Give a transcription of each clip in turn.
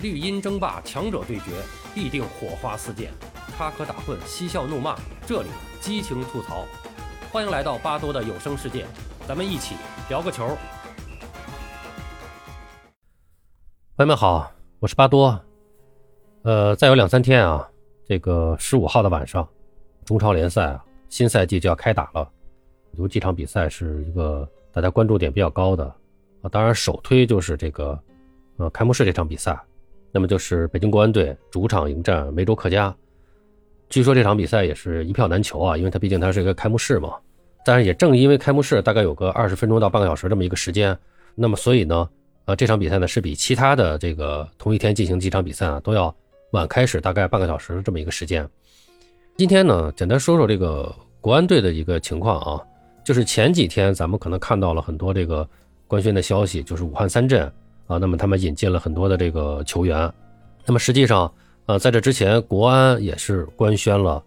绿茵争霸，强者对决，必定火花四溅，插科打诨，嬉笑怒骂，这里激情吐槽。欢迎来到巴多的有声世界，咱们一起聊个球。朋友们好，我是巴多。呃，再有两三天啊，这个十五号的晚上，中超联赛啊，新赛季就要开打了。有几场比赛是一个大家关注点比较高的啊，当然首推就是这个呃开幕式这场比赛。那么就是北京国安队主场迎战梅州客家，据说这场比赛也是一票难求啊，因为它毕竟它是一个开幕式嘛。但是也正因为开幕式大概有个二十分钟到半个小时这么一个时间，那么所以呢，呃这场比赛呢是比其他的这个同一天进行几场比赛啊都要晚开始大概半个小时这么一个时间。今天呢，简单说说这个国安队的一个情况啊，就是前几天咱们可能看到了很多这个官宣的消息，就是武汉三镇。啊，那么他们引进了很多的这个球员，那么实际上，呃，在这之前，国安也是官宣了，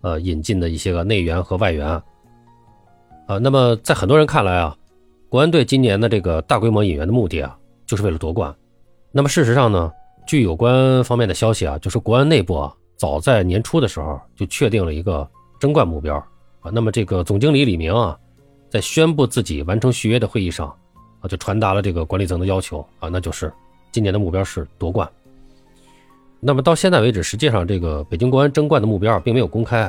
呃，引进的一些个内援和外援，啊，那么在很多人看来啊，国安队今年的这个大规模引援的目的啊，就是为了夺冠。那么事实上呢，据有关方面的消息啊，就是国安内部啊，早在年初的时候就确定了一个争冠目标啊。那么这个总经理李明啊，在宣布自己完成续约的会议上。啊，就传达了这个管理层的要求啊，那就是今年的目标是夺冠。那么到现在为止，实际上这个北京国安争冠的目标并没有公开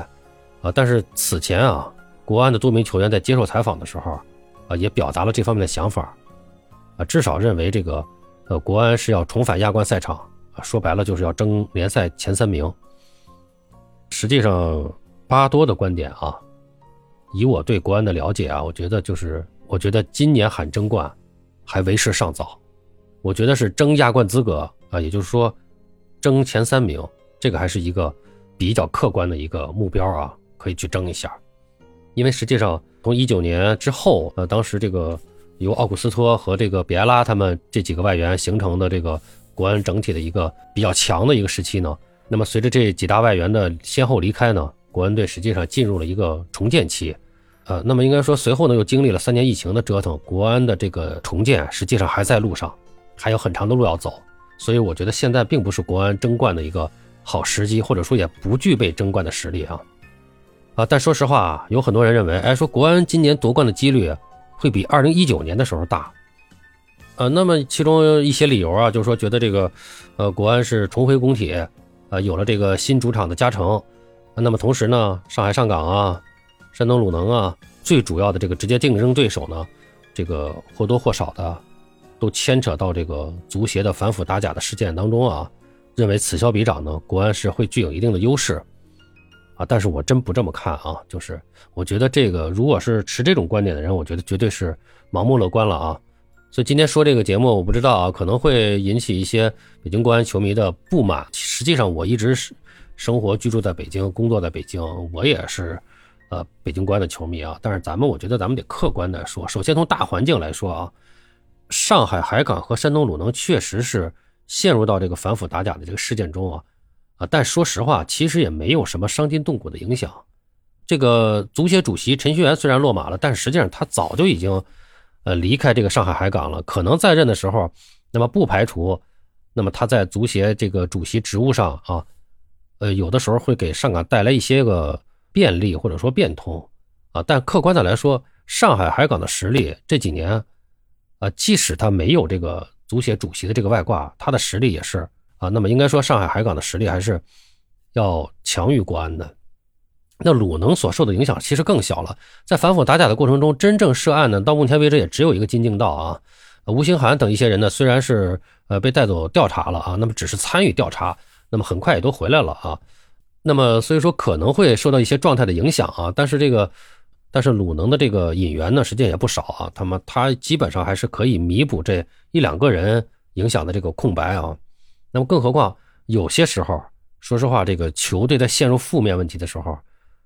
啊，但是此前啊，国安的多名球员在接受采访的时候啊，也表达了这方面的想法啊，至少认为这个呃国安是要重返亚冠赛场啊，说白了就是要争联赛前三名。实际上，巴多的观点啊，以我对国安的了解啊，我觉得就是我觉得今年喊争冠。还为时尚早，我觉得是争亚冠资格啊，也就是说，争前三名，这个还是一个比较客观的一个目标啊，可以去争一下。因为实际上从一九年之后，呃，当时这个由奥古斯托和这个比埃拉他们这几个外援形成的这个国安整体的一个比较强的一个时期呢，那么随着这几大外援的先后离开呢，国安队实际上进入了一个重建期。呃，那么应该说，随后呢又经历了三年疫情的折腾，国安的这个重建实际上还在路上，还有很长的路要走，所以我觉得现在并不是国安争冠的一个好时机，或者说也不具备争冠的实力啊。啊，但说实话啊，有很多人认为，哎，说国安今年夺冠的几率会比二零一九年的时候大。呃，那么其中一些理由啊，就是说觉得这个，呃，国安是重回工体，呃，有了这个新主场的加成，那么同时呢，上海上港啊。山东鲁能啊，最主要的这个直接竞争对手呢，这个或多或少的都牵扯到这个足协的反腐打假的事件当中啊，认为此消彼长呢，国安是会具有一定的优势啊，但是我真不这么看啊，就是我觉得这个如果是持这种观点的人，我觉得绝对是盲目乐观了啊，所以今天说这个节目，我不知道啊，可能会引起一些北京国安球迷的不满。实际上，我一直是生活居住在北京，工作在北京，我也是。呃，北京国安的球迷啊，但是咱们我觉得咱们得客观的说，首先从大环境来说啊，上海海港和山东鲁能确实是陷入到这个反腐打假的这个事件中啊，啊，但说实话，其实也没有什么伤筋动骨的影响。这个足协主席陈戌源虽然落马了，但是实际上他早就已经呃离开这个上海海港了，可能在任的时候，那么不排除，那么他在足协这个主席职务上啊，呃，有的时候会给上港带来一些个。便利或者说变通，啊，但客观的来说，上海海港的实力这几年，啊，即使他没有这个足协主席的这个外挂，他的实力也是啊。那么应该说，上海海港的实力还是要强于国安的。那鲁能所受的影响其实更小了。在反腐打假的过程中，真正涉案呢，到目前为止也只有一个金敬道啊，吴兴涵等一些人呢，虽然是呃被带走调查了啊，那么只是参与调查，那么很快也都回来了啊。那么，所以说可能会受到一些状态的影响啊，但是这个，但是鲁能的这个引援呢，实际上也不少啊，他们他基本上还是可以弥补这一两个人影响的这个空白啊。那么，更何况有些时候，说实话，这个球队在陷入负面问题的时候，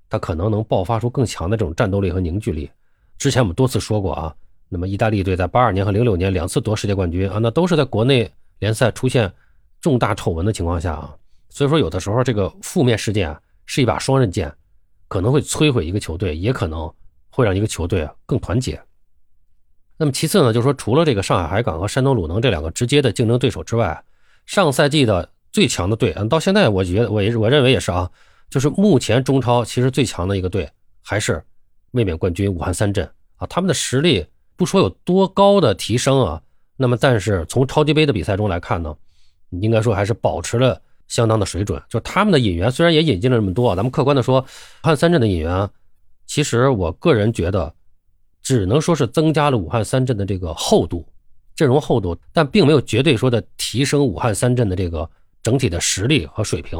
他可能能爆发出更强的这种战斗力和凝聚力。之前我们多次说过啊，那么意大利队在八二年和零六年两次夺世界冠军啊，那都是在国内联赛出现重大丑闻的情况下啊。所以说，有的时候这个负面事件啊，是一把双刃剑，可能会摧毁一个球队，也可能会让一个球队啊更团结。那么其次呢，就是说，除了这个上海海港和山东鲁能这两个直接的竞争对手之外，上赛季的最强的队，嗯，到现在我觉得我也我认为也是啊，就是目前中超其实最强的一个队还是卫冕冠军武汉三镇啊，他们的实力不说有多高的提升啊，那么但是从超级杯的比赛中来看呢，应该说还是保持了相当的水准。就他们的引援虽然也引进了这么多，咱们客观的说，武汉三镇的引援，其实我个人觉得只能说是增加了武汉三镇的这个厚度。阵容厚度，但并没有绝对说的提升武汉三镇的这个整体的实力和水平，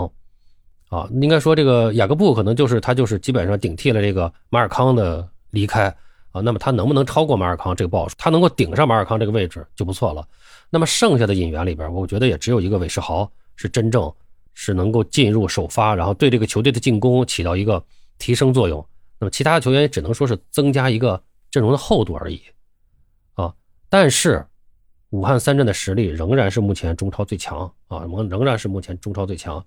啊，应该说这个雅各布可能就是他就是基本上顶替了这个马尔康的离开啊，那么他能不能超过马尔康这个不好说，他能够顶上马尔康这个位置就不错了。那么剩下的引援里边，我觉得也只有一个韦世豪是真正是能够进入首发，然后对这个球队的进攻起到一个提升作用。那么其他的球员也只能说是增加一个阵容的厚度而已，啊，但是。武汉三镇的实力仍然是目前中超最强啊，仍仍然是目前中超最强，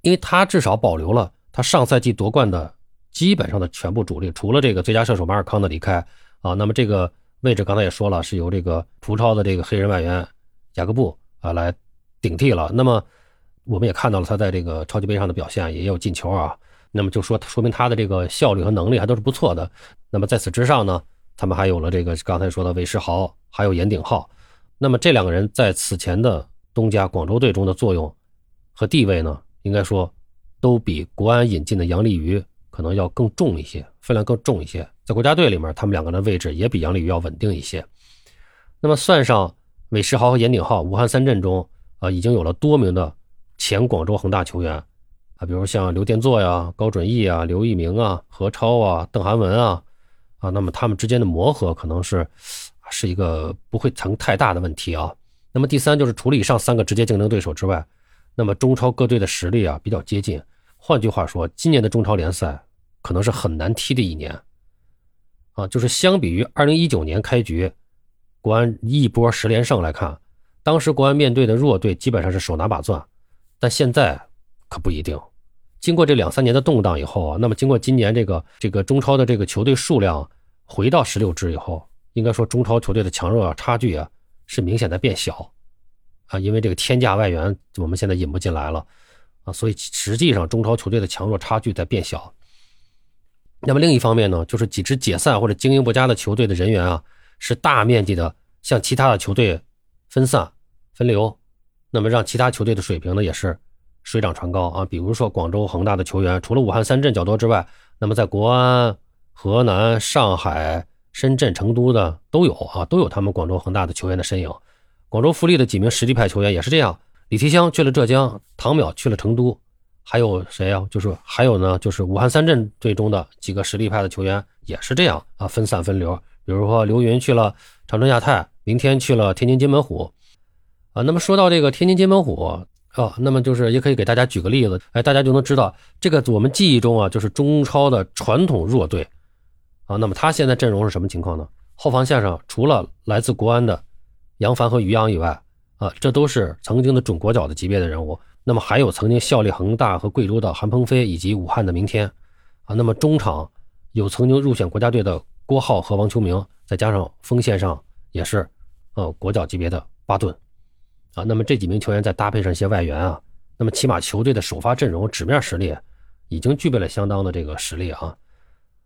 因为他至少保留了他上赛季夺冠的基本上的全部主力，除了这个最佳射手马尔康的离开啊，那么这个位置刚才也说了，是由这个葡超的这个黑人外援雅各布啊来顶替了。那么我们也看到了他在这个超级杯上的表现，也有进球啊，那么就说说明他的这个效率和能力还都是不错的。那么在此之上呢？他们还有了这个刚才说的韦世豪，还有严鼎浩，那么这两个人在此前的东家广州队中的作用和地位呢，应该说都比国安引进的杨立瑜可能要更重一些，分量更重一些。在国家队里面，他们两个人的位置也比杨立瑜要稳定一些。那么算上韦世豪和严鼎浩，武汉三镇中啊已经有了多名的前广州恒大球员啊，比如像刘殿座呀、高准翼啊、刘一鸣啊、何超啊、邓涵文啊。啊，那么他们之间的磨合可能是是一个不会成太大的问题啊。那么第三就是除了以上三个直接竞争对手之外，那么中超各队的实力啊比较接近。换句话说，今年的中超联赛可能是很难踢的一年啊。就是相比于二零一九年开局国安一波十连胜来看，当时国安面对的弱队基本上是手拿把攥，但现在可不一定。经过这两三年的动荡以后啊，那么经过今年这个这个中超的这个球队数量回到十六支以后，应该说中超球队的强弱啊差距啊是明显在变小，啊，因为这个天价外援我们现在引不进来了，啊，所以实际上中超球队的强弱差距在变小。那么另一方面呢，就是几支解散或者经营不佳的球队的人员啊是大面积的向其他的球队分散分流，那么让其他球队的水平呢也是。水涨船高啊！比如说广州恒大的球员，除了武汉三镇较多之外，那么在国安、河南、上海、深圳、成都的都有啊，都有他们广州恒大的球员的身影。广州富力的几名实力派球员也是这样，李提香去了浙江，唐淼去了成都，还有谁啊？就是还有呢，就是武汉三镇队中的几个实力派的球员也是这样啊，分散分流。比如说刘云去了长春亚泰，明天去了天津津门虎啊。那么说到这个天津津门虎。啊，那么就是也可以给大家举个例子，哎，大家就能知道这个我们记忆中啊，就是中超的传统弱队啊。那么他现在阵容是什么情况呢？后防线上除了来自国安的杨帆和于洋以外，啊，这都是曾经的准国脚的级别的人物。那么还有曾经效力恒大和贵州的韩鹏飞以及武汉的明天啊。那么中场有曾经入选国家队的郭浩和王秋明，再加上锋线上也是呃国脚级别的巴顿。啊，那么这几名球员再搭配上一些外援啊，那么起码球队的首发阵容纸面实力已经具备了相当的这个实力啊。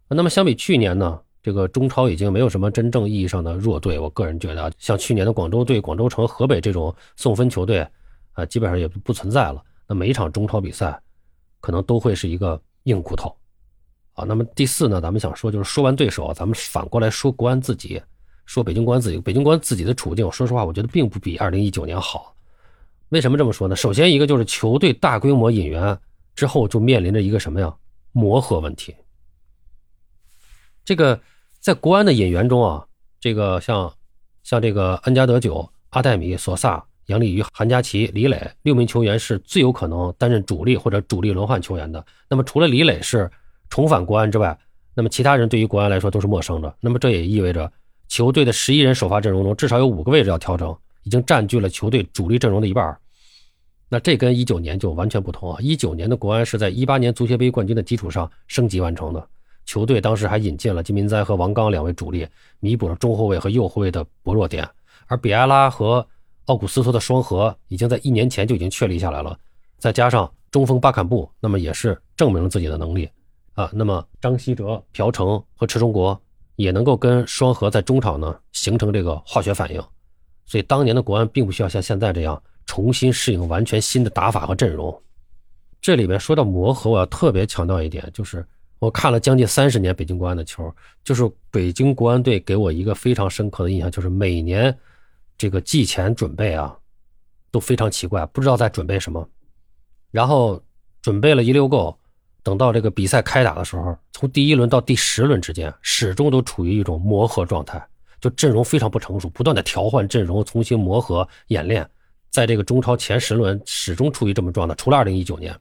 那么相比去年呢，这个中超已经没有什么真正意义上的弱队。我个人觉得，像去年的广州队、广州城、河北这种送分球队啊，基本上也不存在了。那每一场中超比赛可能都会是一个硬骨头啊。那么第四呢，咱们想说就是说完对手，咱们反过来说国安自己。说北京国安自己，北京国安自己的处境，说实话，我觉得并不比二零一九年好。为什么这么说呢？首先一个就是球队大规模引援之后，就面临着一个什么呀？磨合问题。这个在国安的引援中啊，这个像像这个恩加德久、阿戴米、索萨、杨立瑜、韩佳琪、李磊六名球员是最有可能担任主力或者主力轮换球员的。那么除了李磊是重返国安之外，那么其他人对于国安来说都是陌生的。那么这也意味着。球队的十一人首发阵容中，至少有五个位置要调整，已经占据了球队主力阵容的一半。那这跟一九年就完全不同啊！一九年的国安是在一八年足协杯冠军的基础上升级完成的，球队当时还引进了金民哉和王刚两位主力，弥补了中后卫和右后卫的薄弱点。而比埃拉和奥古斯托的双核已经在一年前就已经确立下来了，再加上中锋巴坎布，那么也是证明了自己的能力啊。那么张稀哲、朴成和池忠国也能够跟双核在中场呢形成这个化学反应，所以当年的国安并不需要像现在这样重新适应完全新的打法和阵容。这里面说到磨合，我要特别强调一点，就是我看了将近三十年北京国安的球，就是北京国安队给我一个非常深刻的印象，就是每年。这个季前准备啊，都非常奇怪，不知道在准备什么。然后准备了一溜够，等到这个比赛开打的时候，从第一轮到第十轮之间，始终都处于一种磨合状态，就阵容非常不成熟，不断的调换阵容，重新磨合演练。在这个中超前十轮，始终处于这么状态，除了二零一九年。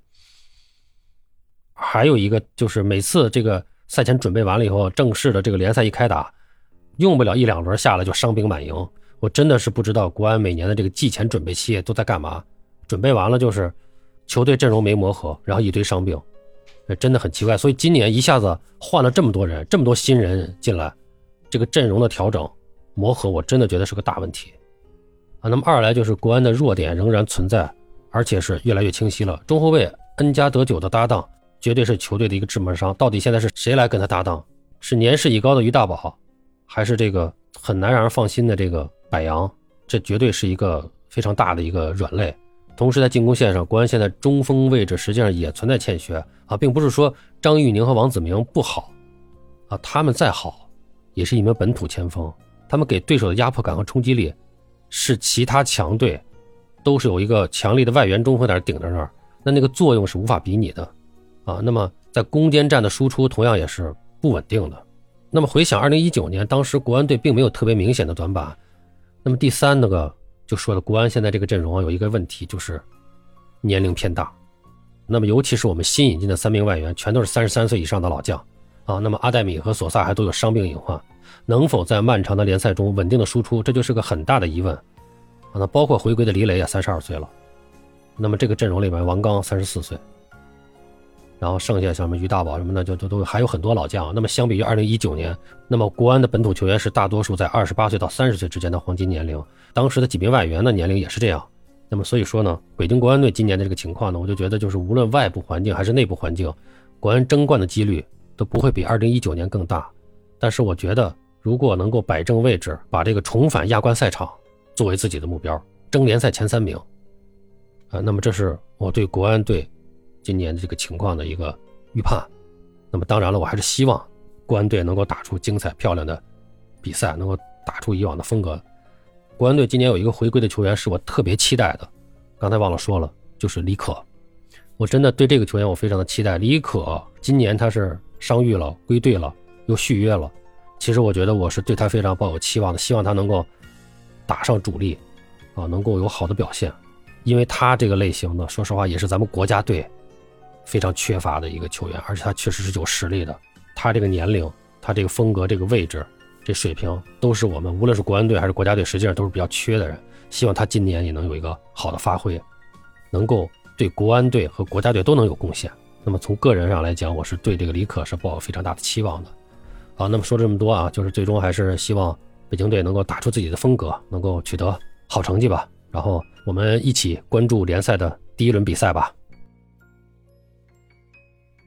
还有一个就是每次这个赛前准备完了以后，正式的这个联赛一开打，用不了一两轮下来就伤兵满营。我真的是不知道国安每年的这个季前准备期都在干嘛，准备完了就是球队阵容没磨合，然后一堆伤病，真的很奇怪。所以今年一下子换了这么多人，这么多新人进来，这个阵容的调整磨合，我真的觉得是个大问题啊。那么二来就是国安的弱点仍然存在，而且是越来越清晰了。中后卫恩加德久的搭档绝对是球队的一个致命伤，到底现在是谁来跟他搭档？是年事已高的于大宝，还是这个很难让人放心的这个？柏杨，这绝对是一个非常大的一个软肋。同时，在进攻线上，国安现在中锋位置实际上也存在欠缺啊，并不是说张玉宁和王子明不好啊，他们再好，也是一名本土前锋，他们给对手的压迫感和冲击力，是其他强队都是有一个强力的外援中锋在那顶着那儿，那那个作用是无法比拟的啊。那么在攻坚战的输出同样也是不稳定的。那么回想二零一九年，当时国安队并没有特别明显的短板。那么第三那个就说了，国安现在这个阵容啊有一个问题，就是年龄偏大。那么尤其是我们新引进的三名外援，全都是三十三岁以上的老将啊。那么阿戴米和索萨还都有伤病隐患，能否在漫长的联赛中稳定的输出，这就是个很大的疑问啊。那包括回归的李磊也三十二岁了，那么这个阵容里面，王刚三十四岁。然后剩下像什么于大宝什么的，就都都还有很多老将。那么相比于二零一九年，那么国安的本土球员是大多数在二十八岁到三十岁之间的黄金年龄。当时的几名外援的年龄也是这样。那么所以说呢，北京国安队今年的这个情况呢，我就觉得就是无论外部环境还是内部环境，国安争冠的几率都不会比二零一九年更大。但是我觉得，如果能够摆正位置，把这个重返亚冠赛场作为自己的目标，争联赛前三名，啊，那么这是我对国安队。今年的这个情况的一个预判，那么当然了，我还是希望国安队能够打出精彩漂亮的比赛，能够打出以往的风格。国安队今年有一个回归的球员是我特别期待的，刚才忘了说了，就是李可。我真的对这个球员我非常的期待。李可今年他是伤愈了，归队了，又续约了。其实我觉得我是对他非常抱有期望的，希望他能够打上主力，啊，能够有好的表现，因为他这个类型的，说实话也是咱们国家队。非常缺乏的一个球员，而且他确实是有实力的。他这个年龄，他这个风格，这个位置，这水平，都是我们无论是国安队还是国家队，实际上都是比较缺的人。希望他今年也能有一个好的发挥，能够对国安队和国家队都能有贡献。那么从个人上来讲，我是对这个李可是抱有非常大的期望的。好，那么说这么多啊，就是最终还是希望北京队能够打出自己的风格，能够取得好成绩吧。然后我们一起关注联赛的第一轮比赛吧。